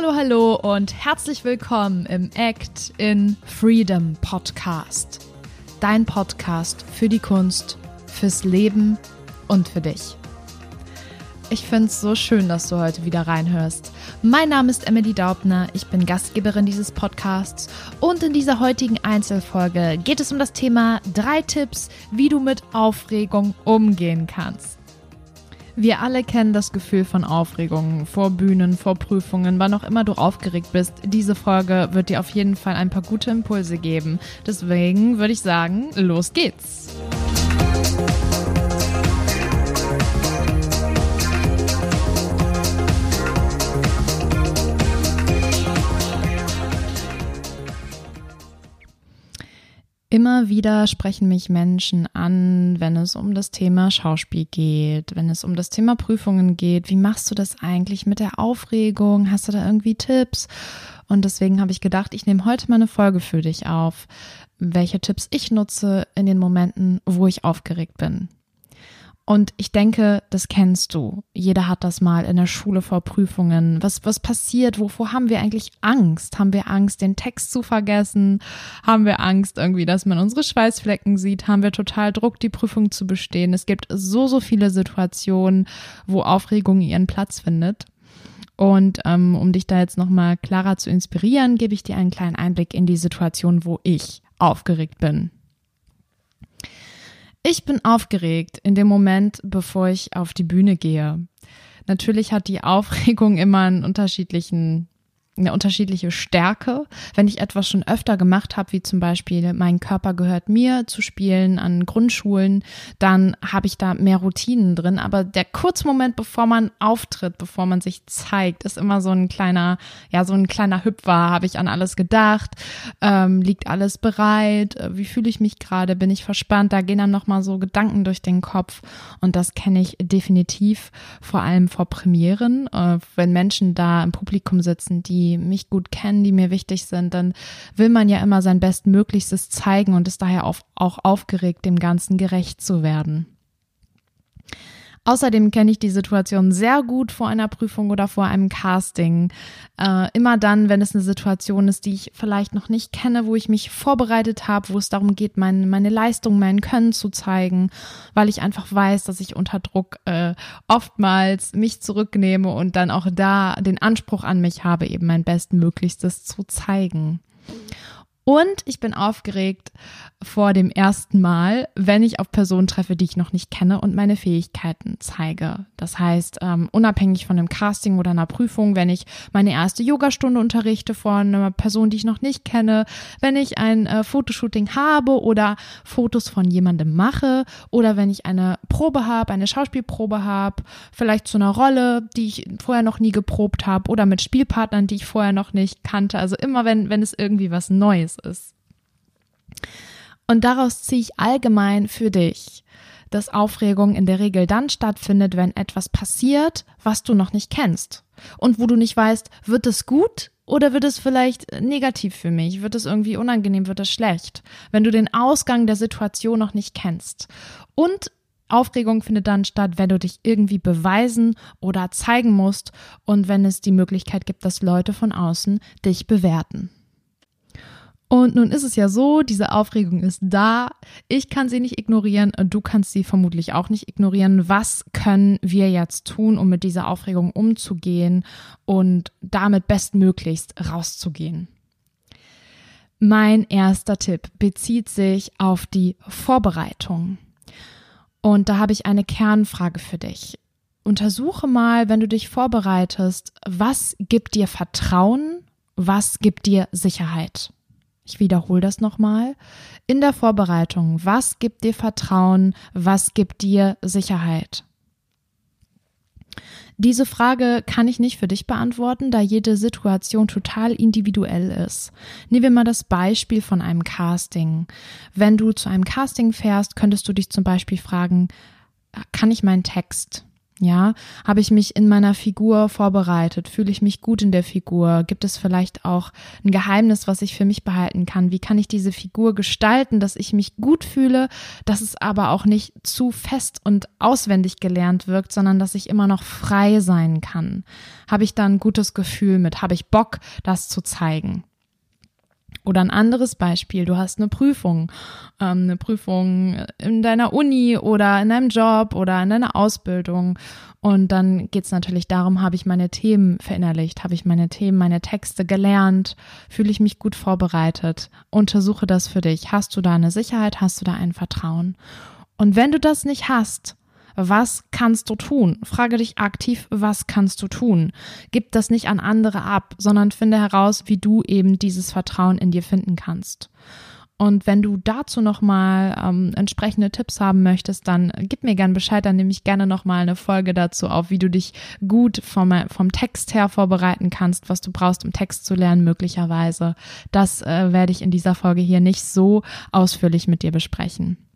Hallo, hallo und herzlich willkommen im Act in Freedom Podcast. Dein Podcast für die Kunst, fürs Leben und für dich. Ich finde es so schön, dass du heute wieder reinhörst. Mein Name ist Emily Daubner, ich bin Gastgeberin dieses Podcasts und in dieser heutigen Einzelfolge geht es um das Thema drei Tipps, wie du mit Aufregung umgehen kannst. Wir alle kennen das Gefühl von Aufregung vor Bühnen, vor Prüfungen, wann auch immer du aufgeregt bist. Diese Folge wird dir auf jeden Fall ein paar gute Impulse geben. Deswegen würde ich sagen, los geht's. Immer wieder sprechen mich Menschen an, wenn es um das Thema Schauspiel geht, wenn es um das Thema Prüfungen geht. Wie machst du das eigentlich mit der Aufregung? Hast du da irgendwie Tipps? Und deswegen habe ich gedacht, ich nehme heute mal eine Folge für dich auf, welche Tipps ich nutze in den Momenten, wo ich aufgeregt bin. Und ich denke, das kennst du. Jeder hat das mal in der Schule vor Prüfungen. Was, was passiert? Wovor haben wir eigentlich Angst? Haben wir Angst, den Text zu vergessen? Haben wir Angst irgendwie, dass man unsere Schweißflecken sieht? Haben wir total Druck, die Prüfung zu bestehen? Es gibt so, so viele Situationen, wo Aufregung ihren Platz findet. Und ähm, um dich da jetzt nochmal klarer zu inspirieren, gebe ich dir einen kleinen Einblick in die Situation, wo ich aufgeregt bin. Ich bin aufgeregt in dem Moment, bevor ich auf die Bühne gehe. Natürlich hat die Aufregung immer einen unterschiedlichen eine unterschiedliche Stärke. Wenn ich etwas schon öfter gemacht habe, wie zum Beispiel mein Körper gehört mir zu spielen an Grundschulen, dann habe ich da mehr Routinen drin. Aber der Kurzmoment, bevor man auftritt, bevor man sich zeigt, ist immer so ein kleiner, ja, so ein kleiner Hüpfer. Habe ich an alles gedacht? Ähm, liegt alles bereit? Wie fühle ich mich gerade? Bin ich verspannt? Da gehen dann nochmal so Gedanken durch den Kopf. Und das kenne ich definitiv, vor allem vor Premieren, äh, wenn Menschen da im Publikum sitzen, die mich gut kennen, die mir wichtig sind, dann will man ja immer sein Bestmöglichstes zeigen und ist daher auch aufgeregt, dem Ganzen gerecht zu werden. Außerdem kenne ich die Situation sehr gut vor einer Prüfung oder vor einem Casting. Äh, immer dann, wenn es eine Situation ist, die ich vielleicht noch nicht kenne, wo ich mich vorbereitet habe, wo es darum geht, mein, meine Leistung, mein Können zu zeigen, weil ich einfach weiß, dass ich unter Druck äh, oftmals mich zurücknehme und dann auch da den Anspruch an mich habe, eben mein Bestmöglichstes zu zeigen. Und ich bin aufgeregt vor dem ersten Mal, wenn ich auf Personen treffe, die ich noch nicht kenne und meine Fähigkeiten zeige. Das heißt, ähm, unabhängig von einem Casting oder einer Prüfung, wenn ich meine erste Yogastunde unterrichte vor einer Person, die ich noch nicht kenne, wenn ich ein äh, Fotoshooting habe oder Fotos von jemandem mache oder wenn ich eine Probe habe, eine Schauspielprobe habe, vielleicht zu einer Rolle, die ich vorher noch nie geprobt habe oder mit Spielpartnern, die ich vorher noch nicht kannte. Also immer wenn, wenn es irgendwie was Neues ist. Und daraus ziehe ich allgemein für dich, dass Aufregung in der Regel dann stattfindet, wenn etwas passiert, was du noch nicht kennst. Und wo du nicht weißt, wird es gut oder wird es vielleicht negativ für mich? Wird es irgendwie unangenehm? Wird es schlecht? Wenn du den Ausgang der Situation noch nicht kennst. Und Aufregung findet dann statt, wenn du dich irgendwie beweisen oder zeigen musst und wenn es die Möglichkeit gibt, dass Leute von außen dich bewerten. Und nun ist es ja so, diese Aufregung ist da. Ich kann sie nicht ignorieren. Du kannst sie vermutlich auch nicht ignorieren. Was können wir jetzt tun, um mit dieser Aufregung umzugehen und damit bestmöglichst rauszugehen? Mein erster Tipp bezieht sich auf die Vorbereitung. Und da habe ich eine Kernfrage für dich. Untersuche mal, wenn du dich vorbereitest, was gibt dir Vertrauen, was gibt dir Sicherheit? Ich wiederhole das nochmal. In der Vorbereitung, was gibt dir Vertrauen, was gibt dir Sicherheit? Diese Frage kann ich nicht für dich beantworten, da jede Situation total individuell ist. Nehmen wir mal das Beispiel von einem Casting. Wenn du zu einem Casting fährst, könntest du dich zum Beispiel fragen, kann ich meinen Text? Ja, habe ich mich in meiner Figur vorbereitet? Fühle ich mich gut in der Figur? Gibt es vielleicht auch ein Geheimnis, was ich für mich behalten kann? Wie kann ich diese Figur gestalten, dass ich mich gut fühle, dass es aber auch nicht zu fest und auswendig gelernt wirkt, sondern dass ich immer noch frei sein kann? Habe ich da ein gutes Gefühl mit? Habe ich Bock, das zu zeigen? Oder ein anderes Beispiel, du hast eine Prüfung, ähm, eine Prüfung in deiner Uni oder in deinem Job oder in deiner Ausbildung. Und dann geht es natürlich darum, habe ich meine Themen verinnerlicht, habe ich meine Themen, meine Texte gelernt, fühle ich mich gut vorbereitet, untersuche das für dich. Hast du da eine Sicherheit, hast du da ein Vertrauen? Und wenn du das nicht hast, was kannst du tun? Frage dich aktiv, was kannst du tun? Gib das nicht an andere ab, sondern finde heraus, wie du eben dieses Vertrauen in dir finden kannst. Und wenn du dazu nochmal ähm, entsprechende Tipps haben möchtest, dann gib mir gern Bescheid, dann nehme ich gerne nochmal eine Folge dazu auf, wie du dich gut vom, vom Text her vorbereiten kannst, was du brauchst, um Text zu lernen, möglicherweise. Das äh, werde ich in dieser Folge hier nicht so ausführlich mit dir besprechen.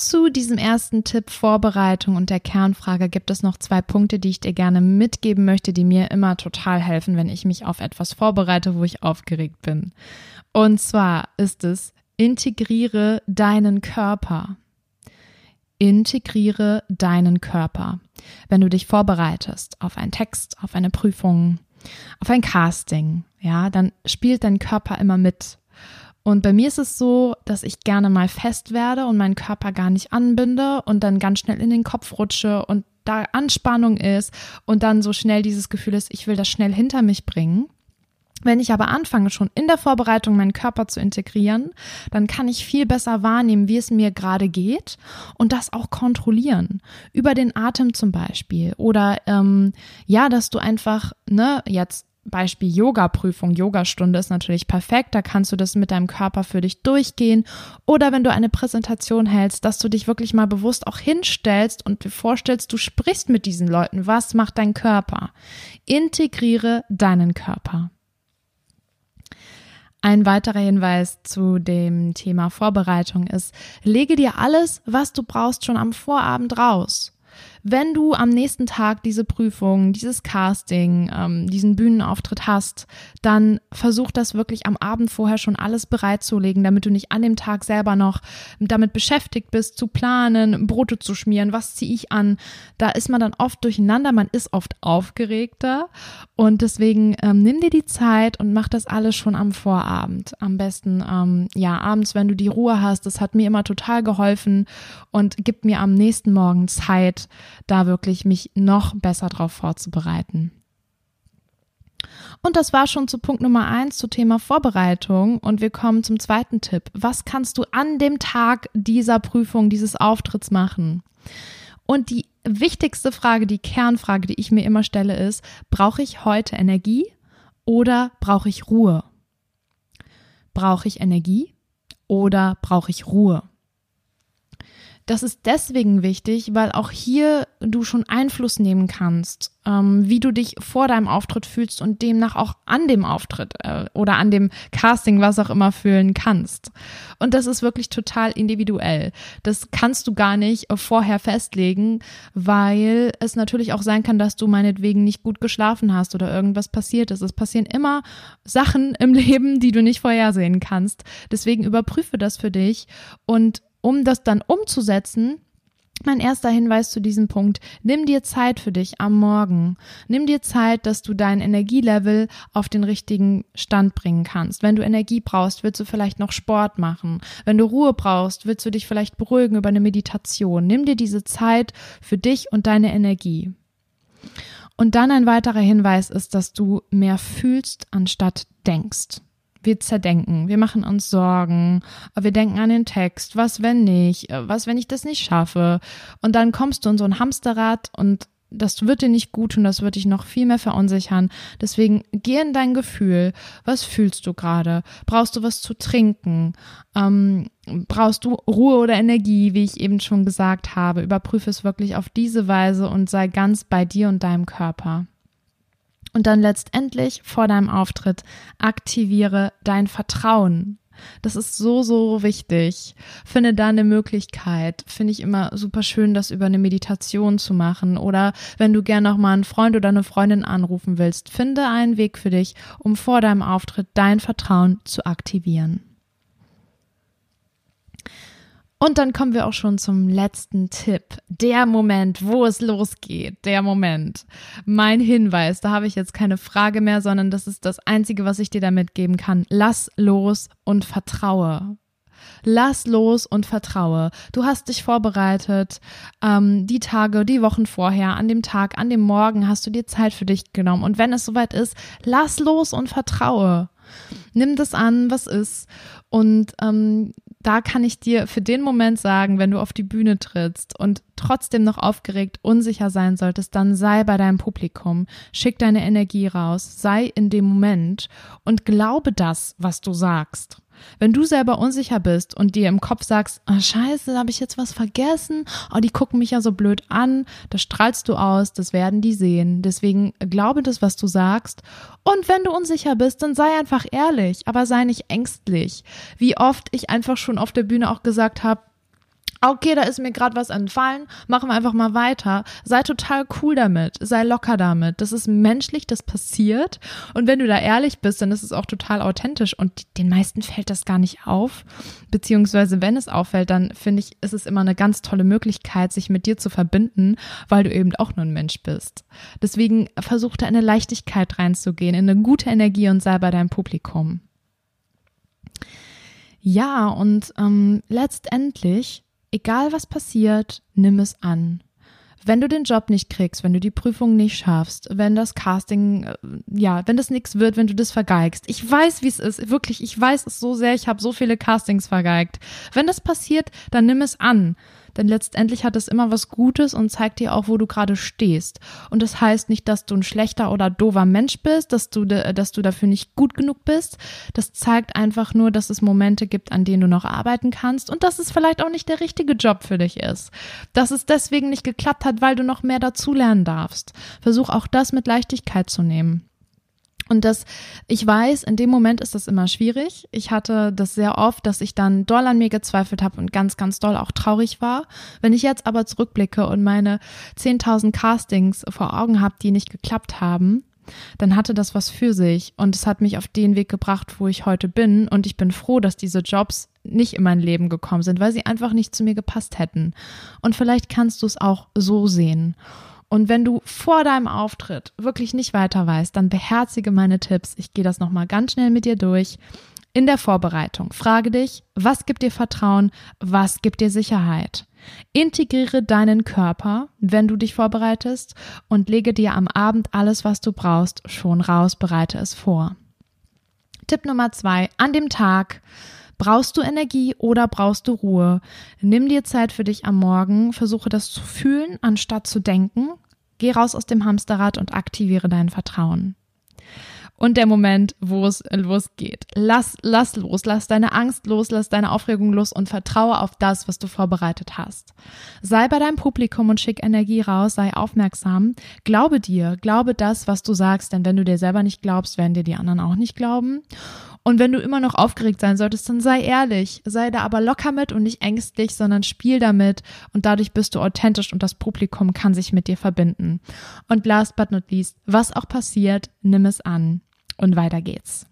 Zu diesem ersten Tipp Vorbereitung und der Kernfrage gibt es noch zwei Punkte, die ich dir gerne mitgeben möchte, die mir immer total helfen, wenn ich mich auf etwas vorbereite, wo ich aufgeregt bin. Und zwar ist es, integriere deinen Körper. Integriere deinen Körper. Wenn du dich vorbereitest auf einen Text, auf eine Prüfung, auf ein Casting, ja, dann spielt dein Körper immer mit. Und bei mir ist es so, dass ich gerne mal fest werde und meinen Körper gar nicht anbinde und dann ganz schnell in den Kopf rutsche und da Anspannung ist und dann so schnell dieses Gefühl ist, ich will das schnell hinter mich bringen. Wenn ich aber anfange, schon in der Vorbereitung meinen Körper zu integrieren, dann kann ich viel besser wahrnehmen, wie es mir gerade geht und das auch kontrollieren. Über den Atem zum Beispiel. Oder ähm, ja, dass du einfach, ne, jetzt Beispiel Yoga-Prüfung, Yogastunde ist natürlich perfekt, da kannst du das mit deinem Körper für dich durchgehen. Oder wenn du eine Präsentation hältst, dass du dich wirklich mal bewusst auch hinstellst und dir vorstellst, du sprichst mit diesen Leuten. Was macht dein Körper? Integriere deinen Körper. Ein weiterer Hinweis zu dem Thema Vorbereitung ist, lege dir alles, was du brauchst, schon am Vorabend raus. Wenn du am nächsten Tag diese Prüfung, dieses Casting, ähm, diesen Bühnenauftritt hast, dann versuch das wirklich am Abend vorher schon alles bereitzulegen, damit du nicht an dem Tag selber noch damit beschäftigt bist, zu planen, Brote zu schmieren, was ziehe ich an. Da ist man dann oft durcheinander, man ist oft aufgeregter und deswegen ähm, nimm dir die Zeit und mach das alles schon am Vorabend. Am besten, ähm, ja, abends, wenn du die Ruhe hast. Das hat mir immer total geholfen und gibt mir am nächsten Morgen Zeit, da wirklich mich noch besser drauf vorzubereiten. Und das war schon zu Punkt Nummer eins zu Thema Vorbereitung. Und wir kommen zum zweiten Tipp. Was kannst du an dem Tag dieser Prüfung, dieses Auftritts machen? Und die wichtigste Frage, die Kernfrage, die ich mir immer stelle, ist, brauche ich heute Energie oder brauche ich Ruhe? Brauche ich Energie oder brauche ich Ruhe? Das ist deswegen wichtig, weil auch hier du schon Einfluss nehmen kannst, ähm, wie du dich vor deinem Auftritt fühlst und demnach auch an dem Auftritt äh, oder an dem Casting, was auch immer, fühlen kannst. Und das ist wirklich total individuell. Das kannst du gar nicht vorher festlegen, weil es natürlich auch sein kann, dass du meinetwegen nicht gut geschlafen hast oder irgendwas passiert ist. Es passieren immer Sachen im Leben, die du nicht vorhersehen kannst. Deswegen überprüfe das für dich und um das dann umzusetzen, mein erster Hinweis zu diesem Punkt, nimm dir Zeit für dich am Morgen. Nimm dir Zeit, dass du dein Energielevel auf den richtigen Stand bringen kannst. Wenn du Energie brauchst, willst du vielleicht noch Sport machen. Wenn du Ruhe brauchst, willst du dich vielleicht beruhigen über eine Meditation. Nimm dir diese Zeit für dich und deine Energie. Und dann ein weiterer Hinweis ist, dass du mehr fühlst, anstatt denkst wir zerdenken, wir machen uns Sorgen, wir denken an den Text, was wenn nicht, was wenn ich das nicht schaffe. Und dann kommst du in so ein Hamsterrad und das wird dir nicht gut und das wird dich noch viel mehr verunsichern. Deswegen geh in dein Gefühl. Was fühlst du gerade? Brauchst du was zu trinken? Ähm, brauchst du Ruhe oder Energie, wie ich eben schon gesagt habe? Überprüfe es wirklich auf diese Weise und sei ganz bei dir und deinem Körper. Und dann letztendlich vor deinem Auftritt aktiviere dein Vertrauen. Das ist so, so wichtig. Finde da eine Möglichkeit. Finde ich immer super schön, das über eine Meditation zu machen. Oder wenn du gern noch mal einen Freund oder eine Freundin anrufen willst, finde einen Weg für dich, um vor deinem Auftritt dein Vertrauen zu aktivieren. Und dann kommen wir auch schon zum letzten Tipp. Der Moment, wo es losgeht. Der Moment. Mein Hinweis, da habe ich jetzt keine Frage mehr, sondern das ist das Einzige, was ich dir damit geben kann. Lass los und vertraue. Lass los und vertraue. Du hast dich vorbereitet. Ähm, die Tage, die Wochen vorher, an dem Tag, an dem Morgen hast du dir Zeit für dich genommen. Und wenn es soweit ist, lass los und vertraue. Nimm das an, was ist. Und ähm, da kann ich dir für den Moment sagen, wenn du auf die Bühne trittst und trotzdem noch aufgeregt, unsicher sein solltest, dann sei bei deinem Publikum, schick deine Energie raus, sei in dem Moment und glaube das, was du sagst. Wenn du selber unsicher bist und dir im Kopf sagst, oh, scheiße, habe ich jetzt was vergessen? Oh, die gucken mich ja so blöd an. Das strahlst du aus, das werden die sehen. Deswegen glaube das, was du sagst. Und wenn du unsicher bist, dann sei einfach ehrlich, aber sei nicht ängstlich. Wie oft ich einfach schon auf der Bühne auch gesagt habe, okay, da ist mir gerade was entfallen, machen wir einfach mal weiter. Sei total cool damit, sei locker damit. Das ist menschlich, das passiert. Und wenn du da ehrlich bist, dann ist es auch total authentisch. Und den meisten fällt das gar nicht auf. Beziehungsweise, wenn es auffällt, dann finde ich, ist es immer eine ganz tolle Möglichkeit, sich mit dir zu verbinden, weil du eben auch nur ein Mensch bist. Deswegen versuch da in eine Leichtigkeit reinzugehen, in eine gute Energie und sei bei deinem Publikum. Ja, und ähm, letztendlich egal was passiert, nimm es an. Wenn du den Job nicht kriegst, wenn du die Prüfung nicht schaffst, wenn das Casting, äh, ja, wenn das nichts wird, wenn du das vergeigst. Ich weiß, wie es ist. Wirklich, ich weiß es so sehr. Ich habe so viele Castings vergeigt. Wenn das passiert, dann nimm es an. Denn letztendlich hat es immer was Gutes und zeigt dir auch, wo du gerade stehst. Und das heißt nicht, dass du ein schlechter oder dover Mensch bist, dass du, dass du dafür nicht gut genug bist. Das zeigt einfach nur, dass es Momente gibt, an denen du noch arbeiten kannst und dass es vielleicht auch nicht der richtige Job für dich ist. Dass es deswegen nicht geklappt hat, weil du noch mehr dazulernen darfst. Versuch auch das mit Leichtigkeit zu nehmen. Und das, ich weiß, in dem Moment ist das immer schwierig. Ich hatte das sehr oft, dass ich dann doll an mir gezweifelt habe und ganz, ganz doll auch traurig war. Wenn ich jetzt aber zurückblicke und meine 10.000 Castings vor Augen habe, die nicht geklappt haben, dann hatte das was für sich und es hat mich auf den Weg gebracht, wo ich heute bin. Und ich bin froh, dass diese Jobs nicht in mein Leben gekommen sind, weil sie einfach nicht zu mir gepasst hätten. Und vielleicht kannst du es auch so sehen. Und wenn du vor deinem Auftritt wirklich nicht weiter weißt, dann beherzige meine Tipps. Ich gehe das nochmal ganz schnell mit dir durch. In der Vorbereitung frage dich, was gibt dir Vertrauen, was gibt dir Sicherheit? Integriere deinen Körper, wenn du dich vorbereitest und lege dir am Abend alles, was du brauchst, schon raus, bereite es vor. Tipp Nummer zwei, an dem Tag Brauchst du Energie oder brauchst du Ruhe? Nimm dir Zeit für dich am Morgen, versuche das zu fühlen, anstatt zu denken. Geh raus aus dem Hamsterrad und aktiviere dein Vertrauen. Und der Moment, wo es losgeht. Lass, lass los, lass deine Angst los, lass deine Aufregung los und vertraue auf das, was du vorbereitet hast. Sei bei deinem Publikum und schick Energie raus, sei aufmerksam. Glaube dir, glaube das, was du sagst, denn wenn du dir selber nicht glaubst, werden dir die anderen auch nicht glauben. Und wenn du immer noch aufgeregt sein solltest, dann sei ehrlich, sei da aber locker mit und nicht ängstlich, sondern spiel damit und dadurch bist du authentisch und das Publikum kann sich mit dir verbinden. Und last but not least, was auch passiert, nimm es an und weiter geht's.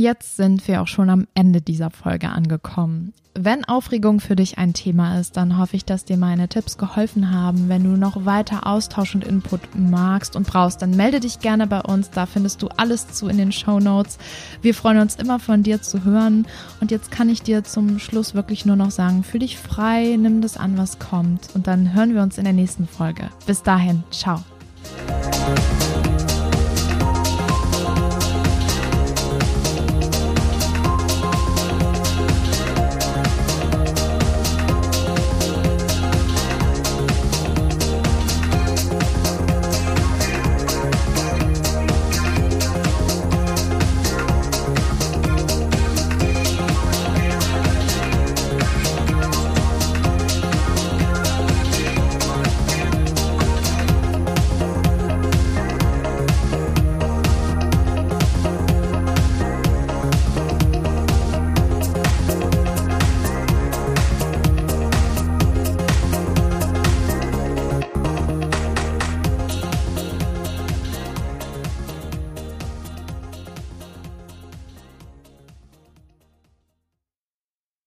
Jetzt sind wir auch schon am Ende dieser Folge angekommen. Wenn Aufregung für dich ein Thema ist, dann hoffe ich, dass dir meine Tipps geholfen haben. Wenn du noch weiter Austausch und Input magst und brauchst, dann melde dich gerne bei uns. Da findest du alles zu in den Show Notes. Wir freuen uns immer von dir zu hören. Und jetzt kann ich dir zum Schluss wirklich nur noch sagen, fühl dich frei, nimm das an, was kommt. Und dann hören wir uns in der nächsten Folge. Bis dahin, ciao.